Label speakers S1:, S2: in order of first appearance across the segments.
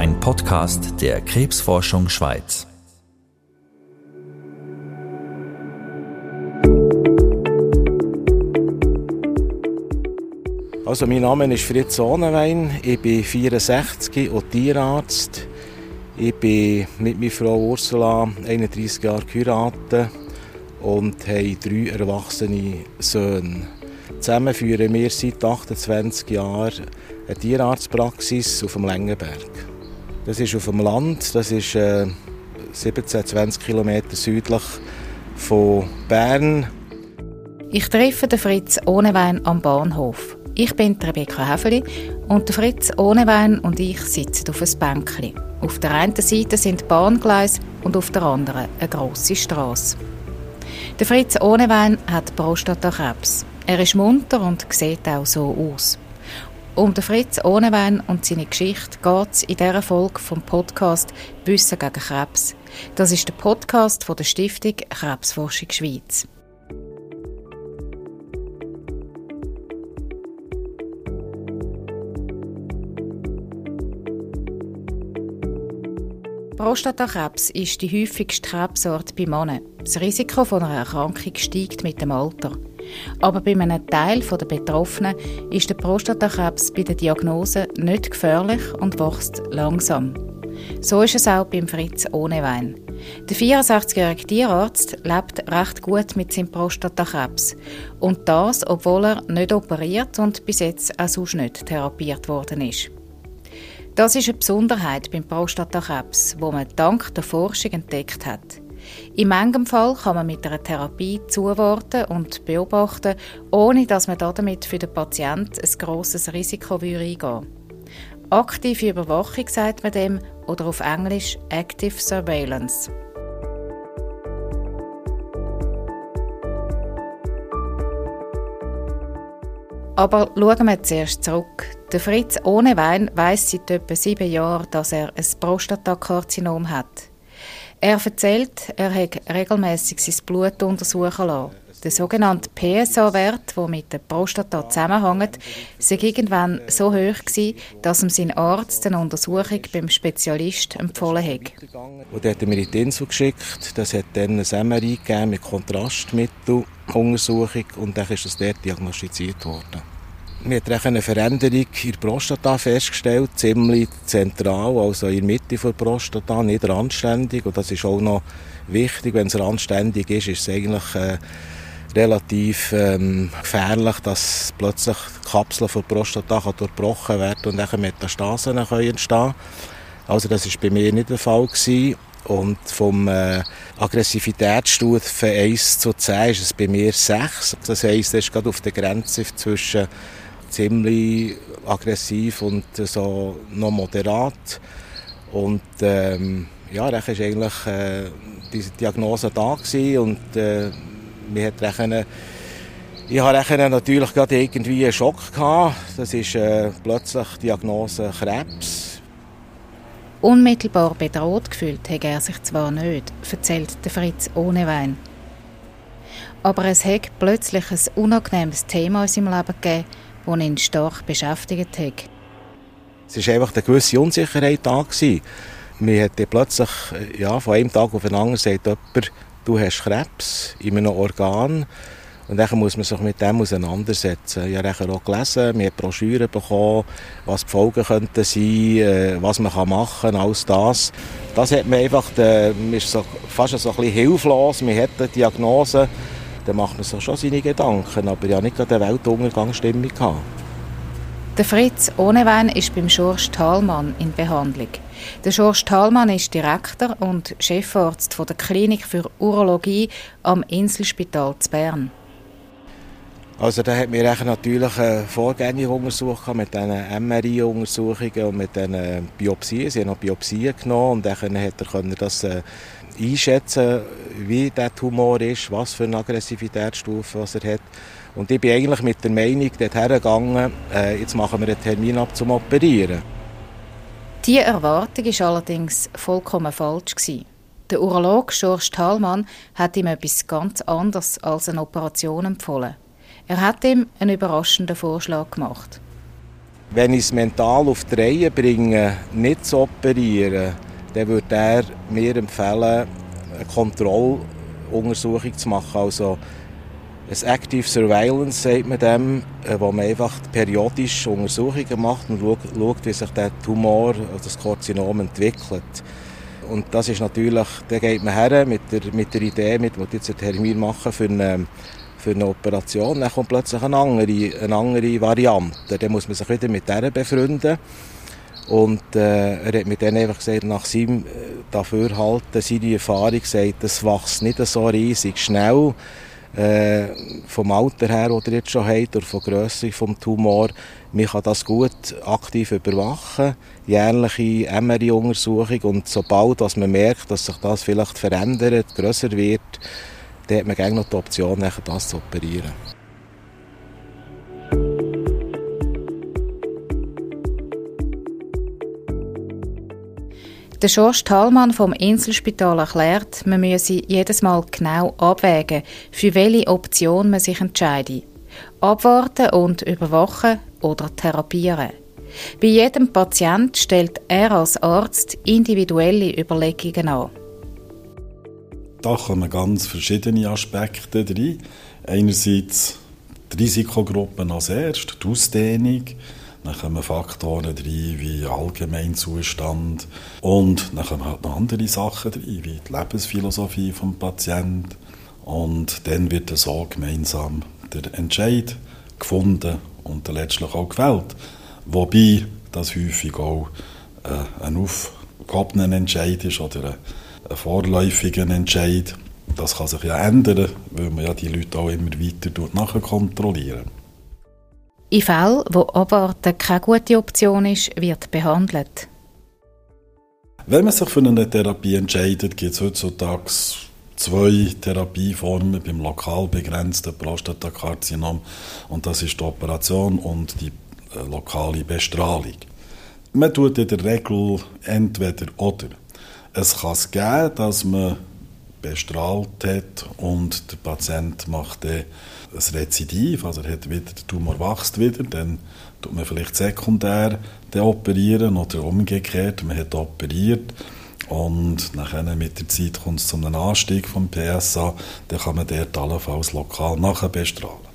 S1: ein Podcast der Krebsforschung Schweiz.
S2: Also mein Name ist Fritz Ohnenwein, ich bin 64 und Tierarzt. Ich bin mit meiner Frau Ursula 31 Jahre geheiratet und habe drei erwachsene Söhne. Zusammen führen wir seit 28 Jahren eine Tierarztpraxis auf dem Längenberg. Das ist auf dem Land, das ist äh, 17, 20 Kilometer südlich von Bern.
S3: Ich treffe den Fritz Ohnewein am Bahnhof. Ich bin Rebecca Häfeli und der Fritz Ohnewein und ich sitzen auf einem Bänkchen. Auf der einen Seite sind Bahngleise und auf der anderen eine grosse Straße. Der Fritz Ohnewein hat Prostatakrebs. Er ist munter und sieht auch so aus. Um den Fritz Ohnewein und seine Geschichte geht es in dieser Folge vom Podcast Wissen gegen Krebs. Das ist der Podcast von der Stiftung Krebsforschung Schweiz. Prostatakrebs ist die häufigste Krebsart bei Männern. Das Risiko einer Erkrankung steigt mit dem Alter. Aber bei einem Teil der Betroffenen ist der Prostatakrebs bei der Diagnose nicht gefährlich und wächst langsam. So ist es auch beim Fritz Ohnewein. Der 64-jährige Tierarzt lebt recht gut mit seinem Prostatakrebs. Und das, obwohl er nicht operiert und bis jetzt auch sonst nicht therapiert worden ist. Das ist eine Besonderheit beim Prostatakrebs, wo man dank der Forschung entdeckt hat. In manchem Fall kann man mit einer Therapie zuwarten und beobachten, ohne dass man damit für den Patienten ein grosses Risiko eingehen Aktive Überwachung sagt man dem oder auf Englisch Active Surveillance. Aber schauen wir zuerst zurück. Der Fritz ohne Wein weiss seit etwa sieben Jahren, dass er ein Prostatakarzinom hat. Er erzählt, er hat regelmäßig sein Blut untersuchen lassen. Der sogenannte PSA-Wert, der mit der Prostata zusammenhängt, sei irgendwann so hoch gewesen, dass ihm sein Arzt eine Untersuchung beim Spezialist empfohlen hat.
S2: Und er hat mir die Insel geschickt. Das hat dann ein MRI gegeben mit Kontrastmitteluntersuchung und dann ist das dort diagnostiziert worden. Wir haben eine Veränderung in der Prostata festgestellt, ziemlich zentral, also in der Mitte der Prostata, nicht randständig. Und das ist auch noch wichtig, wenn es randständig ist, ist es eigentlich äh, relativ ähm, gefährlich, dass plötzlich die Kapsel der Prostata durchbrochen werden und dann Metastasen können entstehen Also das war bei mir nicht der Fall. Gewesen. Und vom äh, Aggressivitätsstufe 1 zu 10 ist es bei mir 6. Das heisst, es ist gerade auf der Grenze zwischen ziemlich aggressiv und so noch moderat. Und ähm, ja, dann war eigentlich äh, diese Diagnose da gewesen und äh, wir hat rechnen, ich hatte natürlich gerade irgendwie einen Schock gehabt. Das ist äh, plötzlich die Diagnose Krebs.
S3: Unmittelbar bedroht gefühlt hat er sich zwar nicht, erzählt Fritz ohne Wein. Aber es hat plötzlich ein unangenehmes Thema in seinem Leben gegeben, das ihn stark beschäftigt hat.
S2: Es war einfach eine gewisse Unsicherheit da. Man hat plötzlich ja, von einem Tag auf den anderen sagt jemand, du hast Krebs in einem Organ. Und dann muss man sich mit dem auseinandersetzen. Ich habe auch gelesen, wir haben Broschüren bekommen, was die Folgen könnten sein, äh, was man machen kann, alles das. Das hat man einfach, man ist so, fast so ein bisschen hilflos, man hat eine Diagnose dann macht man sich schon seine Gedanken. Aber ja nicht gerade eine Weltuntergangsstimmung gehabt.
S3: Der Fritz Ohnewein ist beim Schorsch Thalmann in Behandlung. Der Schorsch Thalmann ist Direktor und Chefarzt der Klinik für Urologie am Inselspital zu Bern.
S2: Also da hat mir natürlich eine Vorgängige untersucht mit diesen MRI-Untersuchungen und mit diesen Biopsien. Sie haben noch Biopsien genommen und dann hat er das äh, einschätzen, wie der Tumor ist, was für eine Aggressivitätsstufe was er hat. Und ich bin eigentlich mit der Meinung dorthin gegangen, äh, jetzt machen wir einen Termin ab zum Operieren.
S3: Diese Erwartung war allerdings vollkommen falsch. Gewesen. Der Urolog George Thalmann hat ihm etwas ganz anderes als eine Operation empfohlen. Er hat ihm einen überraschenden Vorschlag gemacht.
S2: Wenn ich es mental auf die Reihe bringe, nicht zu operieren, dann würde er mir empfehlen, eine Kontrolluntersuchung zu machen. Also ein Active Surveillance, sagt man dem, äh, wo man einfach periodisch Untersuchungen macht und schaut, wie sich der Tumor, also das Karzinom entwickelt. Und das ist natürlich, da geht man her mit der, mit der Idee, mit, wo jetzt einen Termin machen für eine, für eine Operation, dann kommt plötzlich eine andere, eine andere Variante. Dann muss man sich wieder mit der befreunden. Und äh, er hat mir dann einfach gesagt, nach seinem äh, Dafürhalten, seine Erfahrung gesagt, das wächst nicht so riesig schnell. Äh, vom Alter her, das er jetzt schon hat, oder von Grösse des Tumor, man kann das gut aktiv überwachen, jährliche MRI-Untersuchung und sobald dass man merkt, dass sich das vielleicht verändert, grösser wird, dann hat man gerne noch die Option, das zu operieren.
S3: Der Schorsch Thalmann vom Inselspital erklärt, man müsse jedes Mal genau abwägen, für welche Option man sich entscheide. Abwarten und überwachen oder therapieren. Bei jedem Patient stellt er als Arzt individuelle Überlegungen an.
S4: Da kommen ganz verschiedene Aspekte rein. Einerseits die Risikogruppen als erstes, die Ausdehnung, dann kommen Faktoren rein wie Allgemeinzustand und dann kommen halt noch andere Sachen rein, wie die Lebensphilosophie des Patienten. Und dann wird so gemeinsam der Entscheid gefunden und letztlich auch gewählt. Wobei das häufig auch äh, ein aufgehobener Entscheid ist oder ein, vorläufiger Entscheid. Das kann sich ja ändern, weil man ja die Leute auch immer weiter nachher kontrollieren.
S3: In Fällen, wo Abwarten keine gute Option ist, wird behandelt.
S4: Wenn man sich für eine Therapie entscheidet, gibt es heutzutage zwei Therapieformen beim lokal begrenzten Prostatakarzinom und das ist die Operation und die äh, lokale Bestrahlung. Man tut in der Regel entweder oder. Es kann es geben, dass man bestrahlt hat und der Patient macht dann ein Rezidiv, also er hat wieder, der Tumor wächst wieder, dann tut man vielleicht sekundär operieren oder umgekehrt, man hat operiert und nachher mit der Zeit kommt es zu einem Anstieg vom PSA, dann kann man dort allenfalls lokal nachher bestrahlen.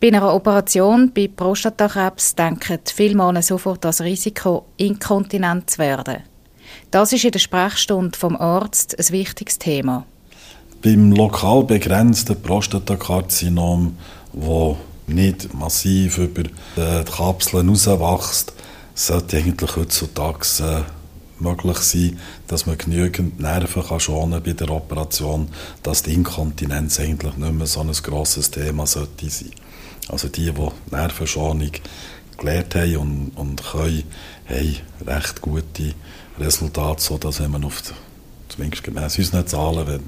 S3: Bei einer Operation bei Prostatakrebs denken viele Männer sofort das Risiko, inkontinent zu werden. Das ist in der Sprechstunde vom Arzt ein wichtiges Thema.
S4: Beim lokal begrenzten Prostatakarzinom, wo nicht massiv über die Kapseln rauswächst, sollte eigentlich heutzutage äh, möglich sein, dass man genügend Nerven kann schonen bei der Operation, dass die Inkontinenz eigentlich nicht mehr so ein grosses Thema sollte sein. Also die, die Nervenschonung gelernt haben und, und können, haben recht gute Resultate, sodass wenn man auf, zumindest gemäss unseren Zahlen, wenn,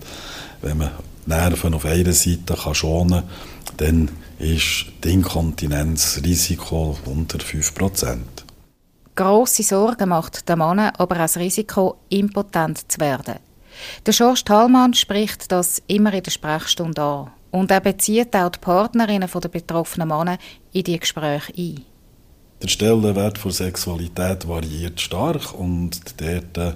S4: wenn man Nerven auf einer Seite kann schonen kann, dann ist das Inkontinenzrisiko unter 5%.
S3: Grosse Sorgen macht der Mann aber auch das Risiko, impotent zu werden. Der Schorst Thalmann spricht das immer in der Sprechstunde an. Und er bezieht auch die Partnerinnen der betroffenen Männer in die Gespräche ein.
S4: Der Stellenwert von Sexualität variiert stark und dort äh,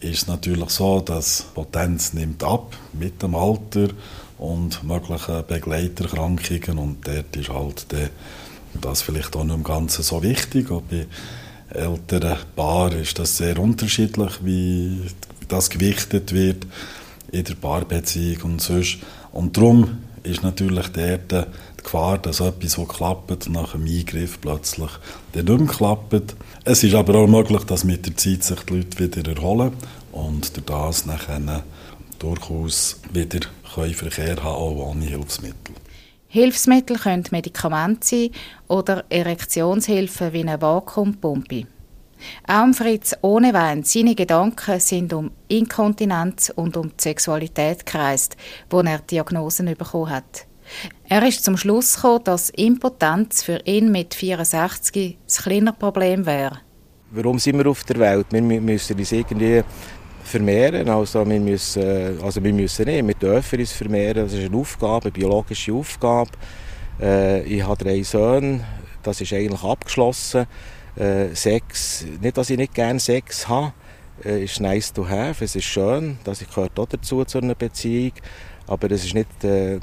S4: ist es natürlich so, dass Potenz nimmt ab mit dem Alter und möglichen Begleiterkrankungen und dort ist halt der, das vielleicht auch nicht im Ganzen so wichtig. Auch bei älteren Paaren ist das sehr unterschiedlich, wie das gewichtet wird in der Paarbeziehung und sonst. Und darum ist natürlich dort die Gefahr, dass etwas, was klappt, nach einem Eingriff plötzlich dann nicht mehr klappt. Es ist aber auch möglich, dass mit der Zeit sich die Leute wieder erholen und durch das nachher durchaus wieder Verkehr haben auch ohne Hilfsmittel.
S3: Hilfsmittel können Medikamente sein oder Erektionshilfen wie eine Vakuumpumpe. Auch Fritz ohne Wein, seine Gedanken sind um Inkontinenz und um die Sexualität gekreist, wo er Diagnosen bekommen hat. Er ist zum Schluss gekommen, dass Impotenz für ihn mit 64 ein kleiner Problem wäre.
S2: Warum sind wir auf der Welt? Wir müssen uns irgendwie vermehren. Also wir müssen, also wir müssen nicht, wir dürfen uns vermehren. Das ist eine Aufgabe, eine biologische Aufgabe. Äh, ich habe drei Söhne. das ist eigentlich abgeschlossen. Äh, Sex, nicht, dass ich nicht gerne Sex habe, äh, ist nice to have, es ist schön, das gehört auch dazu zu einer Beziehung, aber es ist nicht äh,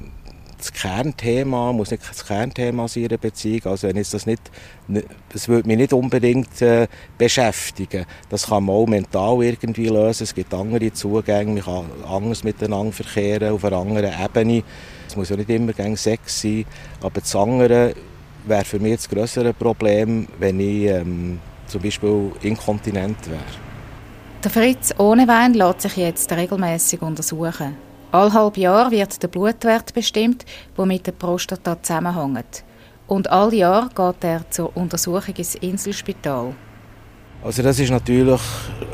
S2: das Kernthema, muss nicht das Kernthema sein in einer Beziehung. Also wenn das nicht, das würde mich nicht unbedingt äh, beschäftigen. Das kann man auch mental irgendwie lösen. Es gibt andere Zugänge, man kann anders miteinander verkehren, auf einer anderen Ebene. Es muss ja nicht immer gegen Sex sein, aber das andere wäre für mich das größere Problem, wenn ich ähm, zum Beispiel inkontinent wäre.
S3: Der Fritz ohne Wein lässt sich jetzt regelmäßig untersuchen. Alle halb Jahr wird der Blutwert bestimmt, der mit der Prostata zusammenhängt. Und all Jahr geht er zur Untersuchung ins Inselspital.
S2: Also das ist natürlich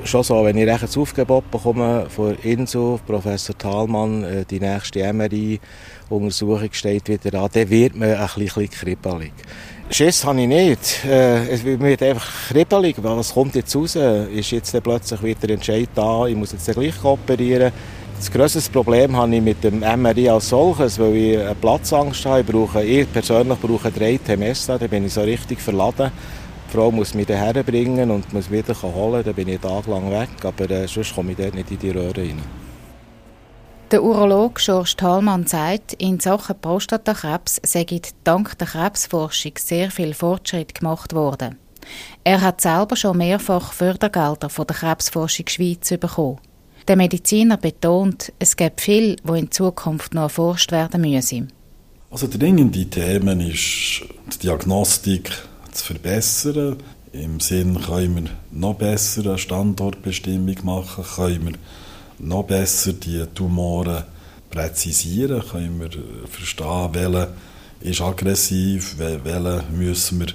S2: schon so, wenn ich recht Aufgebot bekomme von Insel, Professor Thalmann, äh, die nächste MRI-Untersuchung steht wieder an, dann wird man ein bisschen kribbelig. Schiss habe ich nicht. Äh, es wird einfach kribbelig, was kommt jetzt raus? Ist jetzt plötzlich wieder Entscheid da, ich muss jetzt gleich operieren? Das grösste Problem habe ich mit dem MRI als solches, weil ich eine Platzangst habe. Ich, brauche, ich persönlich brauche drei Temesta, da bin ich so richtig verladen. Die Frau muss mich daher bringen und muss wieder holen, dann bin ich tagelang weg, aber äh, sonst komme ich dort nicht in die Röhre rein.
S3: Der Urolog George Thalmann sagt, in Sachen Prostatakrebs sei dank der Krebsforschung sehr viel Fortschritt gemacht worden. Er hat selber schon mehrfach Fördergelder von der Krebsforschung Schweiz bekommen. Der Mediziner betont, es gibt viel, wo in Zukunft noch erforscht werden müsse.
S4: Also dringende Themen ist die Diagnostik zu verbessern. Im Sinn, können wir noch besser eine Standortbestimmung machen, können wir noch besser die Tumoren präzisieren, können wir verstehen, welcher ist aggressiv, welcher müssen wir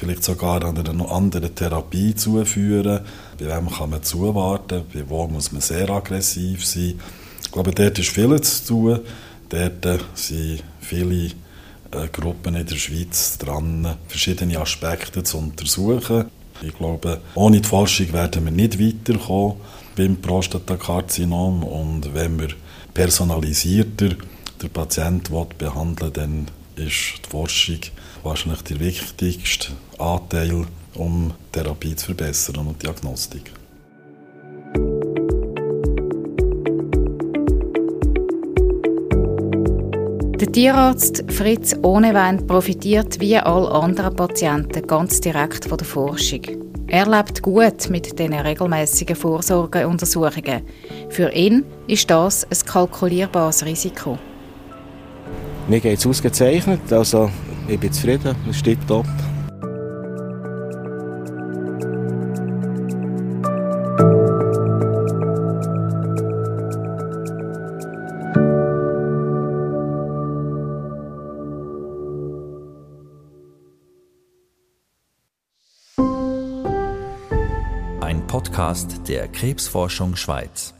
S4: vielleicht sogar an einer anderen Therapie zuführen. Bei wem kann man zuwarten, bei wo muss man sehr aggressiv sein. Ich glaube, dort ist viel zu tun. Dort sind viele äh, Gruppen in der Schweiz dran, verschiedene Aspekte zu untersuchen. Ich glaube, ohne die Forschung werden wir nicht weiterkommen beim Prostatakarzinom. Und wenn wir personalisierter den Patienten behandeln dann ist die Forschung wahrscheinlich der wichtigste Anteil, um Therapie zu verbessern und Diagnostik.
S3: Der Tierarzt Fritz Ohnewein profitiert wie alle anderen Patienten ganz direkt von der Forschung. Er lebt gut mit diesen regelmäßigen Vorsorgeuntersuchungen. Für ihn ist das ein kalkulierbares Risiko.
S2: Mir geht es ausgezeichnet, also ich bin zufrieden, es steht top.
S1: Ein Podcast der Krebsforschung Schweiz.